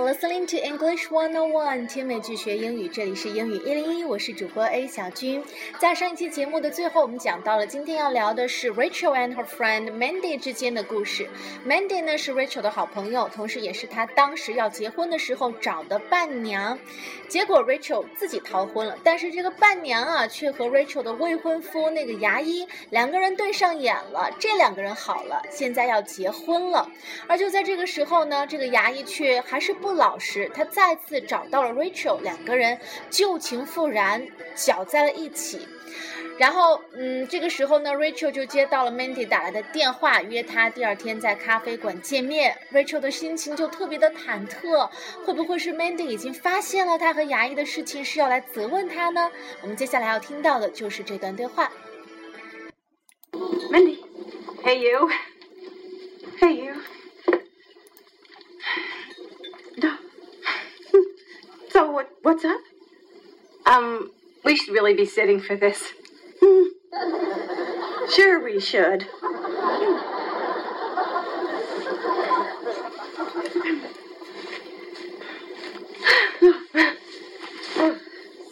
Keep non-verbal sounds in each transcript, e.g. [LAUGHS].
listening to English 101，听美剧学英语，这里是英语一零一，我是主播 A 小军。在上一期节目的最后，我们讲到了今天要聊的是 Rachel and her friend Mandy 之间的故事。Mandy 呢是 Rachel 的好朋友，同时也是她当时要结婚的时候找的伴娘。结果 Rachel 自己逃婚了，但是这个伴娘啊，却和 Rachel 的未婚夫那个牙医两个人对上眼了。这两个人好了，现在要结婚了。而就在这个时候呢，这个牙医却还是不老实，他再次找到了 Rachel，两个人旧情复燃，搅在了一起。然后，嗯，这个时候呢，Rachel 就接到了 Mandy 打来的电话，约他第二天在咖啡馆见面。Rachel 的心情就特别的忐忑，会不会是 Mandy 已经发现了他和牙医的事情，是要来责问他呢？我们接下来要听到的就是这段对话。Mandy，Hey you，Hey What's up? Um, we should really be sitting for this. [LAUGHS] sure, we should.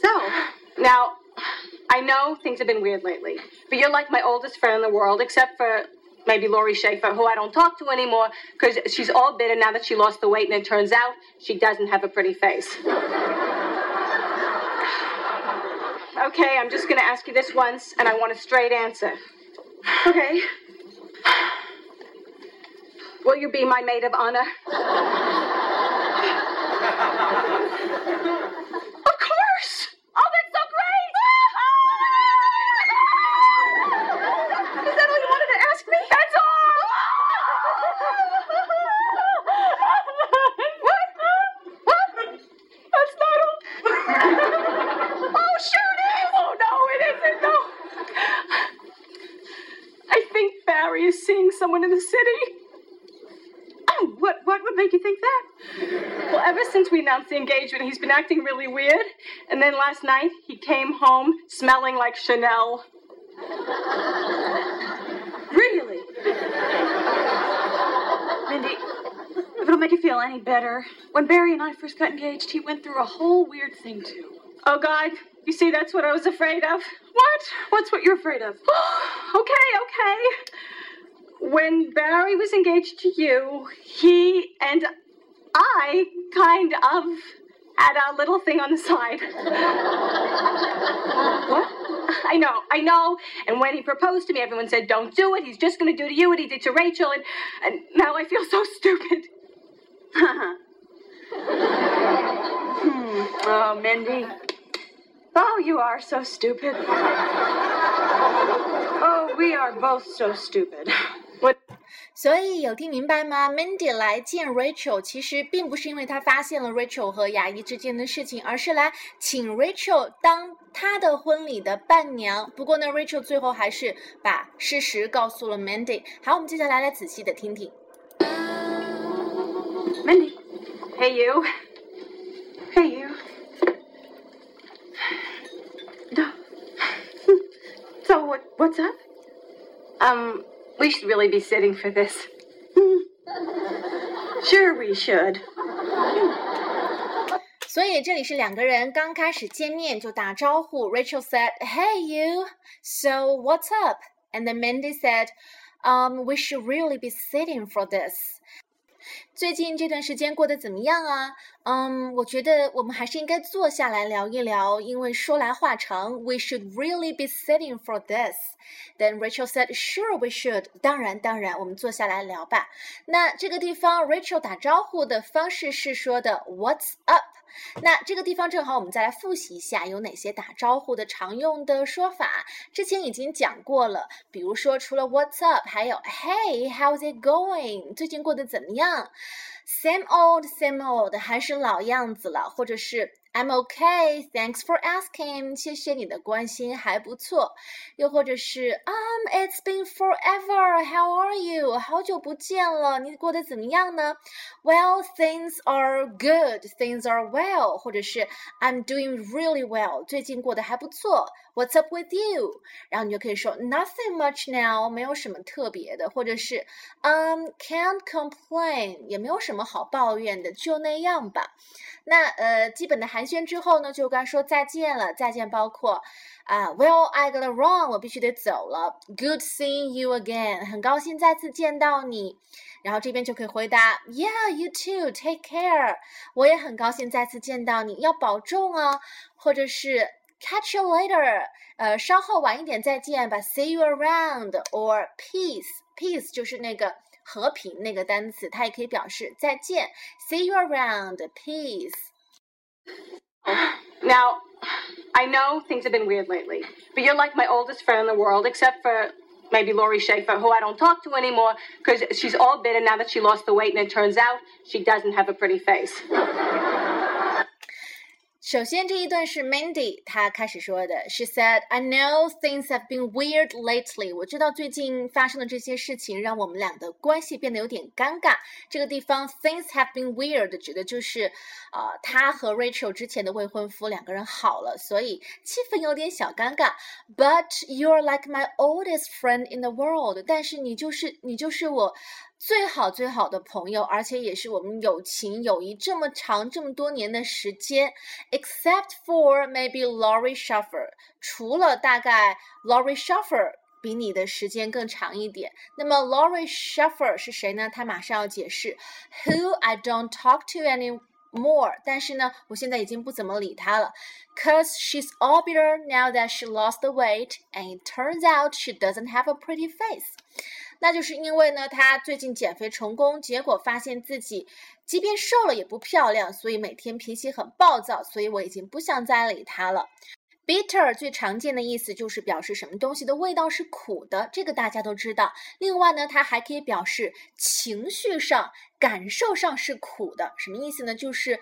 so now, I know things have been weird lately, but you're like my oldest friend in the world, except for maybe Laurie Schaffer, who I don't talk to anymore because she's all bitter now that she lost the weight, and it turns out she doesn't have a pretty face. Okay, I'm just going to ask you this once, and I want a straight answer. Okay. Will you be my maid of honor? What, make you think that? Well, ever since we announced the engagement, he's been acting really weird. And then last night, he came home smelling like Chanel. Really? Mindy, if it'll make you feel any better, when Barry and I first got engaged, he went through a whole weird thing, too. Oh, God. You see, that's what I was afraid of. What? What's what you're afraid of? [GASPS] okay, okay when Barry was engaged to you, he and I kind of had a little thing on the side. what? I know, I know. And when he proposed to me, everyone said, don't do it. He's just going to do to you what he did to Rachel. And, and now I feel so stupid. [LAUGHS] hmm. Oh, Mindy. Oh, you are so stupid. Oh, we are both so stupid. 所以有听明白吗？Mandy 来见 Rachel，其实并不是因为她发现了 Rachel 和牙医之间的事情，而是来请 Rachel 当她的婚礼的伴娘。不过呢，Rachel 最后还是把事实告诉了 Mandy。好，我们接下来来仔细的听听。Mandy，Hey you，Hey you。No. So what? What's up? Um. We should really be sitting for this. [LAUGHS] sure, we should. 所以这里是两个人刚开始见面就打招呼。Rachel said, "Hey, you. So what's up?" And then Mandy said, "Um, we should really be sitting for this." 最近这段时间过得怎么样啊？ 嗯，我觉得我们还是应该坐下来聊一聊，因为说来话长。We should really be sitting for this. Then Rachel said, "Sure, we should." 当然，当然，我们坐下来聊吧。那这个地方，Rachel 打招呼的方式是说的 "What's up?" 那这个地方正好，我们再来复习一下有哪些打招呼的常用的说法。之前已经讲过了，比如说除了 What's up，还有 Hey, how's it going？最近过得怎么样？Same old, same old，还是老样子了，或者是 I'm okay, thanks for asking，谢谢你的关心，还不错。又或者是 Um, it's been forever, how are you？好久不见了，你过得怎么样呢？Well, things are good, things are well，或者是 I'm doing really well，最近过得还不错。What's up with you？然后你就可以说 Nothing much now，没有什么特别的，或者是 Um, can't complain，也没有什么好抱怨的，就那样吧。 那呃，基本的寒暄之后呢，就该说再见了。再见包括啊，Well, I gotta run，我必须得走了。Good seeing you again，很高兴再次见到你。然后这边就可以回答，Yeah, you too. Take care，我也很高兴再次见到你，要保重啊。或者是 Catch you later，呃，稍后晚一点再见吧。See you around or peace，peace 就是那个。和平那个单词，它也可以表示再见，see you around, peace. Now, I know things have been weird lately, but you're like my oldest friend in the world, except for maybe Laurie Schaffer, who I don't talk to anymore because she's all bitter now that she lost the weight, and it turns out she doesn't have a pretty face. 首先，这一段是 Mandy 她开始说的。She said, "I know things have been weird lately." 我知道最近发生的这些事情让我们俩的关系变得有点尴尬。这个地方 "things have been weird" 指的就是，呃，她和 Rachel 之前的未婚夫两个人好了，所以气氛有点小尴尬。But you're like my oldest friend in the world. 但是你就是你就是我。最好最好的朋友，而且也是我们友情友谊这么长这么多年的时间，except for maybe Laurie Schaffer，除了大概 Laurie Schaffer 比你的时间更长一点。那么 Laurie Schaffer 是谁呢？他马上要解释，who I don't talk to anymore。但是呢，我现在已经不怎么理他了，cause she's all bitter now that she lost the weight and it turns out she doesn't have a pretty face。那就是因为呢，她最近减肥成功，结果发现自己即便瘦了也不漂亮，所以每天脾气很暴躁，所以我已经不想再理她了。Bitter 最常见的意思就是表示什么东西的味道是苦的，这个大家都知道。另外呢，它还可以表示情绪上、感受上是苦的，什么意思呢？就是。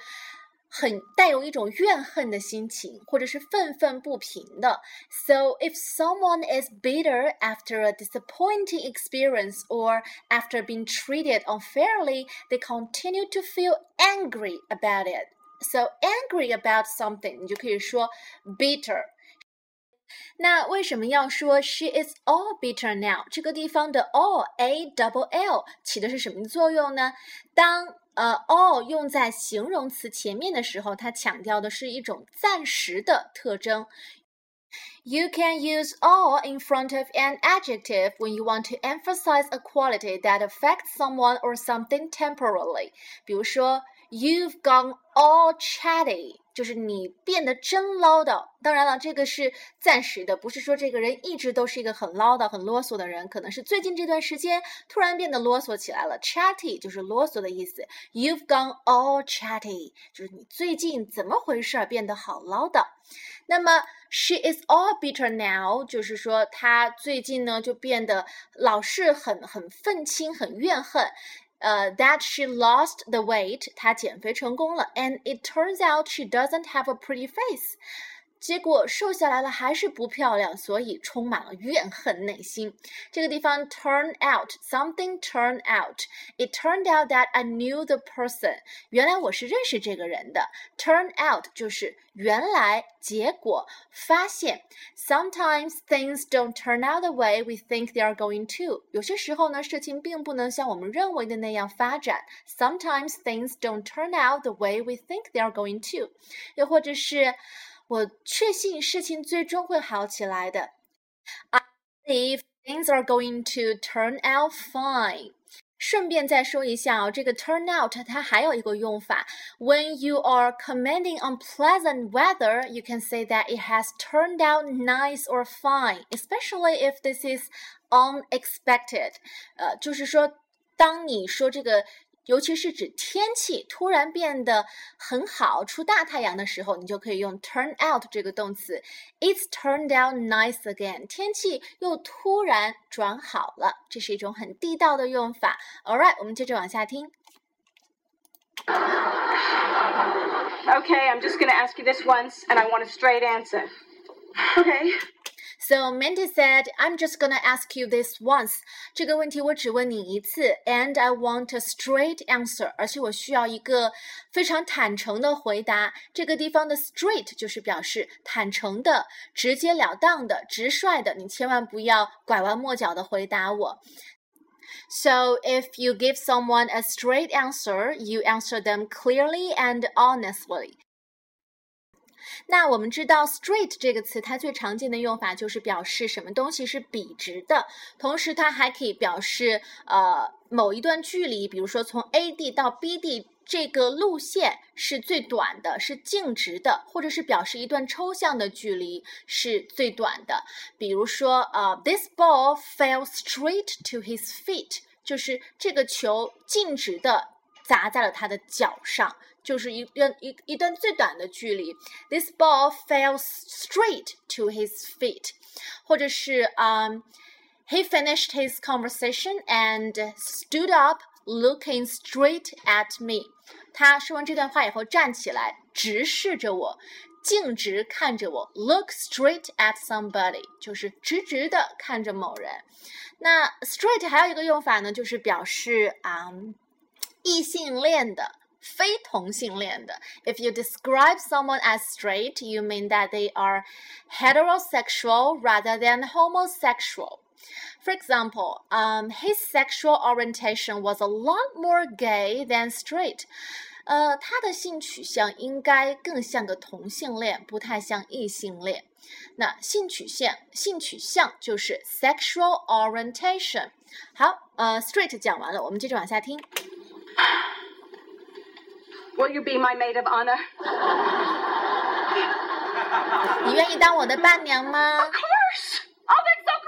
很带有一种怨恨的心情，或者是愤愤不平的。So if someone is bitter after a disappointing experience or after being treated unfairly, they continue to feel angry about it. So angry about something，你就可以说 bitter。那为什么要说 she is all bitter now？这个地方的 all a double l 起的是什么作用呢？当 呃，all 用在形容词前面的时候，它强调的是一种暂时的特征。You can use all in front of an adjective when you want to emphasize a quality that affects someone or something temporarily. 比如说 ，You've gone all chatty. 就是你变得真唠叨，当然了，这个是暂时的，不是说这个人一直都是一个很唠叨、很啰嗦的人，可能是最近这段时间突然变得啰嗦起来了。Chatty 就是啰嗦的意思。You've gone all chatty，就是你最近怎么回事儿，变得好唠叨。那么 She is all bitter now，就是说她最近呢就变得老是很很愤青、很怨恨。呃，that she lost the weight，她减肥成功了，and it turns out she doesn't have a pretty face。 结果瘦下来了还是不漂亮，所以充满了怨恨内心。这个地方 turn out something turn out。It turned out that I knew the person。原来我是认识这个人的。Turn out 就是原来结果发现。Sometimes things don't turn out the way we think they are going to。有些时候呢，事情并不能像我们认为的那样发展。Sometimes things don't turn out the way we think they are going to。又或者是。我确信事情最终会好起来的。I believe things are going to turn out fine。顺便再说一下啊，这个 turn out 它还有一个用法。When you are commenting on pleasant weather, you can say that it has turned out nice or fine, especially if this is unexpected。呃，就是说，当你说这个 尤其是指天气突然变得很好，出大太阳的时候，你就可以用 turn out 这个动词。It's turned out nice again。天气又突然转好了，这是一种很地道的用法。All right，我们接着往下听。Okay, I'm just gonna ask you this once, and I want a straight answer. Okay. So Mandy said, "I'm just gonna ask you this once."这个问题我只问你一次，and I want a straight answer，而且我需要一个非常坦诚的回答。这个地方的 straight 就是表示坦诚的、直截了当的、直率的，你千万不要拐弯抹角的回答我。So if you give someone a straight answer, you answer them clearly and honestly. 那我们知道 straight 这个词，它最常见的用法就是表示什么东西是笔直的，同时它还可以表示呃某一段距离，比如说从 A 地到 B 地这个路线是最短的，是径直的，或者是表示一段抽象的距离是最短的。比如说呃，this ball fell straight to his feet，就是这个球径直的砸在了他的脚上。就是一段一一段最短的距离。This ball fell straight to his feet，或者是嗯、，He finished his conversation and stood up, looking straight at me。他说完这段话以后，站起来，直视着我，径直看着我，look straight at somebody，就是直直的看着某人。那 straight 还有一个用法呢，就是表示啊、异性恋的。非同性恋的。If you describe someone as straight, you mean that they are heterosexual rather than homosexual. For example, um, his sexual orientation was a lot more gay than straight. 呃，他的性取向应该更像个同性恋，不太像异性恋。那性取向，性取向就是 sexual orientation。好，呃，straight 讲完了，我们接着往下听。 Will you be my maid of honor? [LAUGHS] 你愿意当我的伴娘吗 Of course! Oh, that's so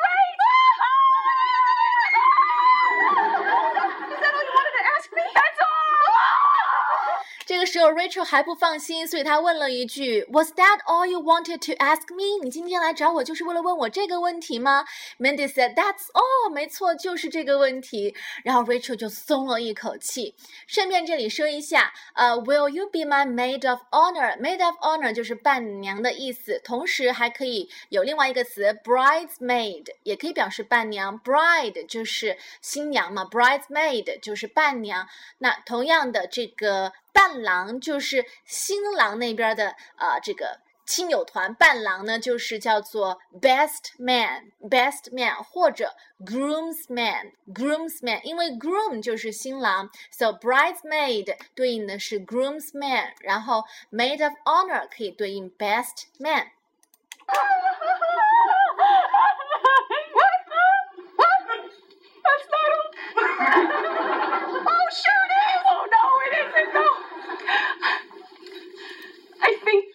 时候，Rachel 还不放心，所以她问了一句：“Was that all you wanted to ask me？你今天来找我就是为了问我这个问题吗？”Mandy said, "That's all，没错，就是这个问题。然后 Rachel 就松了一口气。顺便这里说一下，呃，Will you be my maid of honor？Maid of honor 就是伴娘的意思，同时还可以有另外一个词 bridesmaid，也可以表示伴娘。Bride 就是新娘嘛，bridesmaid 就是伴娘。那同样的这个。伴郎就是新郎那边的呃这个亲友团，伴郎呢就是叫做 best man，best man 或者 groomsman，groomsman，因为 groom 就是新郎，so bridesmaid 对应的是 groomsman，然后 maid of honor 可以对应 best man。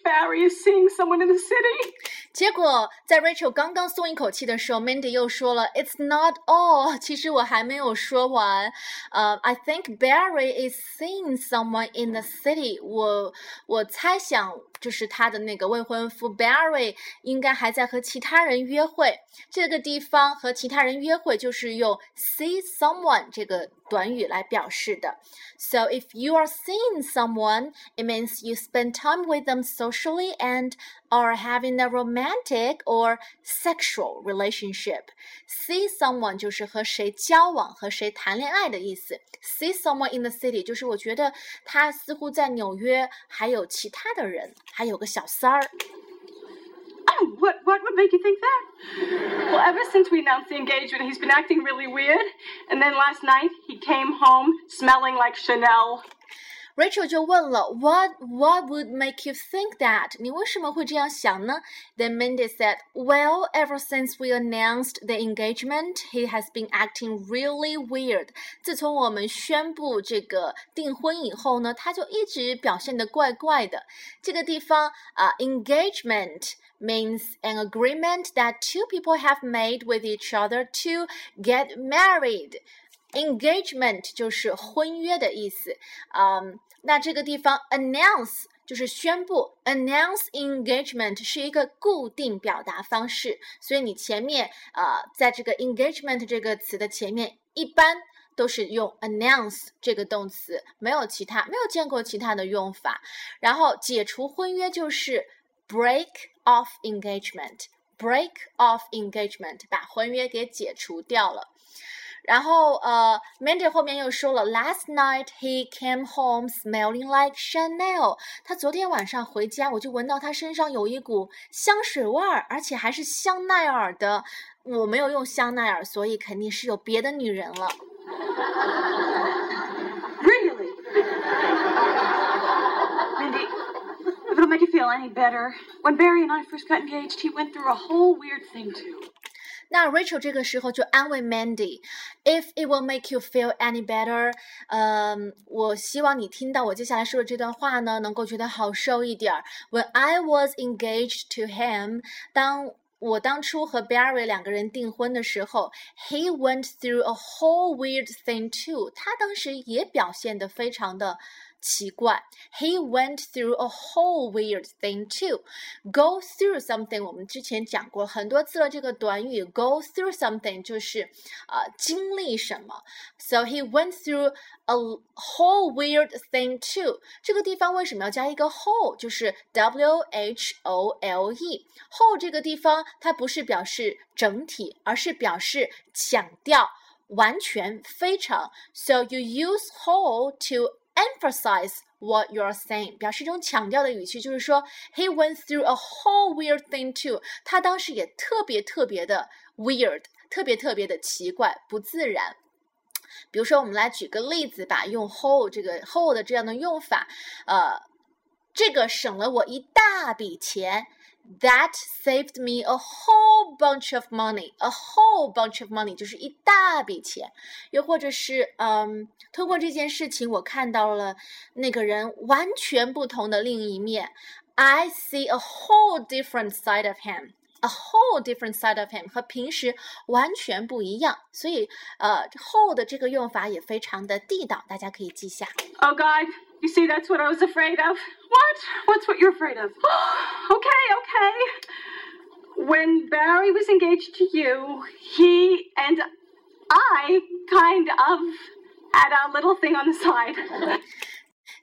Barry is seeing someone in the city. 结果在 Rachel 刚刚松一口气的时候，Mandy 又说了，"It's not all." 其实我还没有说完。呃、uh,，I think Barry is seeing someone in the city. 我我猜想 就是他的那个未婚夫 Barry 应该还在和其他人约会。这个地方和其他人约会就是用 see someone 这个短语来表示的。So if you are seeing someone, it means you spend time with them socially and are having a romantic or sexual relationship. See someone 就是和谁交往、和谁谈恋爱的意思。 See someone in the city 就是我觉得他似乎在纽约还有其他的人，还有个小三儿。What what would make you think that? Well, ever since we announced the engagement, he's been acting really weird. And then last night, he came home smelling like Chanel. Rachel 就问了，What What would make you think that？你为什么会这样想呢？Then Mindy said, Well, ever since we announced the engagement, he has been acting really weird. 自从我们宣布这个订婚以后呢，他就一直表现得怪怪的。这个地方啊、uh,，engagement means an agreement that two people have made with each other to get married. Engagement 就是婚约的意思，嗯， 那这个地方 announce 就是宣布，announce engagement 是一个固定表达方式，所以你前面呃，在这个 engagement 这个词的前面一般。都是用 announce 这个动词，没有其他，没有见过其他的用法。然后解除婚约就是 break off engagement，break off engagement，把婚约给解除掉了。然后呃，Mandy 后面又说了，Last night he came home smelling like Chanel。他昨天晚上回家，我就闻到他身上有一股香水味儿，而且还是香奈儿的。我没有用香奈儿，所以肯定是有别的女人了。Really? Mindy, if it'll make you feel any better, when Barry and I first got engaged, he went through a whole weird thing too. 那 Rachel 这个时候就安慰 Mandy，If it will make you feel any better，嗯，我希望你听到我接下来说的这段话呢，能够觉得好受一点儿。When I was engaged to him，当我当初和 Barry 两个人订婚的时候，He went through a whole weird thing too，他当时也表现得非常的。奇怪，He went through a whole weird thing too. Go through something，我们之前讲过很多次了。这个短语 go through something 就是呃经历什么。So he went through a whole weird thing too。这个地方为什么要加一个 whole？就是 W H O L E。whole 这个地方它不是表示整体，而是表示强调完全非常。So you use whole to emphasize what you're saying，表示一种强调的语气，就是说，He went through a whole weird thing too。他当时也特别特别的 weird，特别特别的奇怪，不自然。比如说，我们来举个例子吧，用 whole 这个 whole 的这样的用法，呃，这个省了我一大笔钱。That saved me a whole bunch of money. A whole bunch of money 就是一大笔钱。又或者是，嗯，通过这件事情，我看到了那个人完全不同的另一面。I see a whole different side of him. A whole different side of him 和平时完全不一样。所以，呃，whole 的这个用法也非常的地道，大家可以记下。Oh God. You see, that's what I was afraid of. What? What's what you're afraid of? [GASPS] okay, okay. When Barry was engaged to you, he and I kind of had a little thing on the side. [LAUGHS]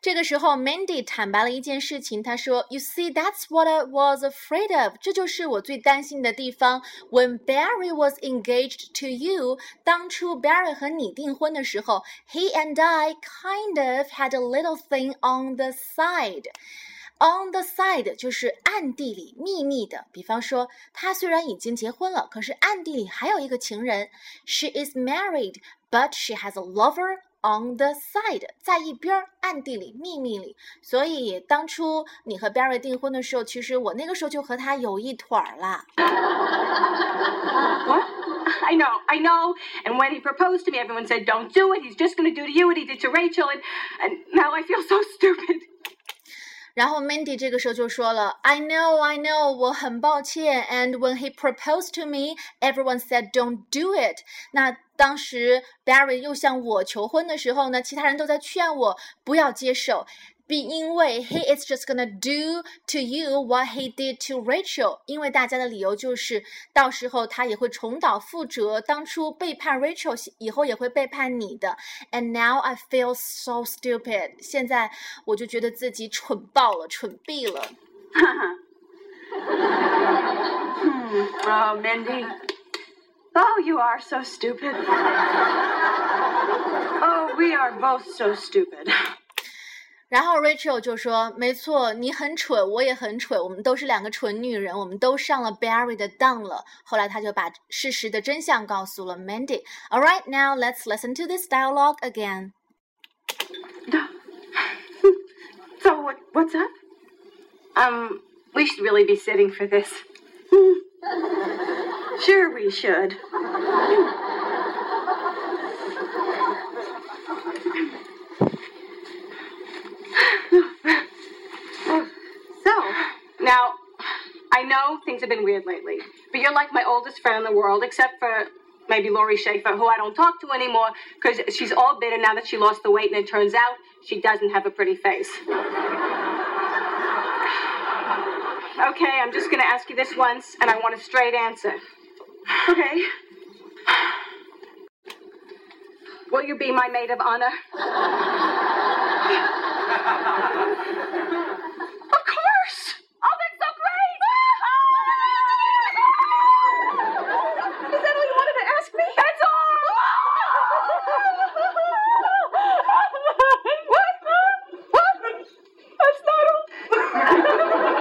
这个时候，Mandy 坦白了一件事情。他说：“You see, that's what I was afraid of。这就是我最担心的地方。When Barry was engaged to you，当初 Barry 和你订婚的时候，He and I kind of had a little thing on the side。On the side 就是暗地里、秘密的。比方说，他虽然已经结婚了，可是暗地里还有一个情人。She is married, but she has a lover。” On the side，在一边儿，暗地里、秘密里。所以当初你和 Barry 订婚的时候，其实我那个时候就和他有一腿儿了。What? I [LAUGHS] know, I know. And when he proposed to me, everyone said, "Don't do it. He's just going to do to you what he did to Rachel." And and now I feel so stupid. [LAUGHS] 然后 Mandy 这个时候就说了，I know, I know，我很抱歉。And when he proposed to me, everyone said, "Don't do it." 那 当时 Barry 又向我求婚的时候呢，其他人都在劝我不要接受。be 因为 he is just gonna do to you what he did to Rachel，因为大家的理由就是到时候他也会重蹈覆辙，当初背叛 Rachel，以后也会背叛你的。And now I feel so stupid，现在我就觉得自己蠢爆了，蠢毙了。oh, Mindy. [LAUGHS] Hmm. Oh, you are so stupid. oh, we are both so stupid. 然后 Rachel 就说：“没错，你很蠢，我也很蠢，我们都是两个蠢女人，我们都上了 Barry 的当了。”后来他就把事实的真相告诉了 Mandy。All right, now let's listen to this dialogue again. So what, what's up? Um, we should really be sitting for this. sure, we should. So, now, I know things have been weird lately, but you're like my oldest friend in the world, except for maybe Laurie Schaffer, who I don't talk to anymore because she's all bitter now that she lost the weight, and it turns out she doesn't have a pretty face. Okay, I'm just going to ask you this once, and I want a straight answer. Okay. Will you be my maid of honor?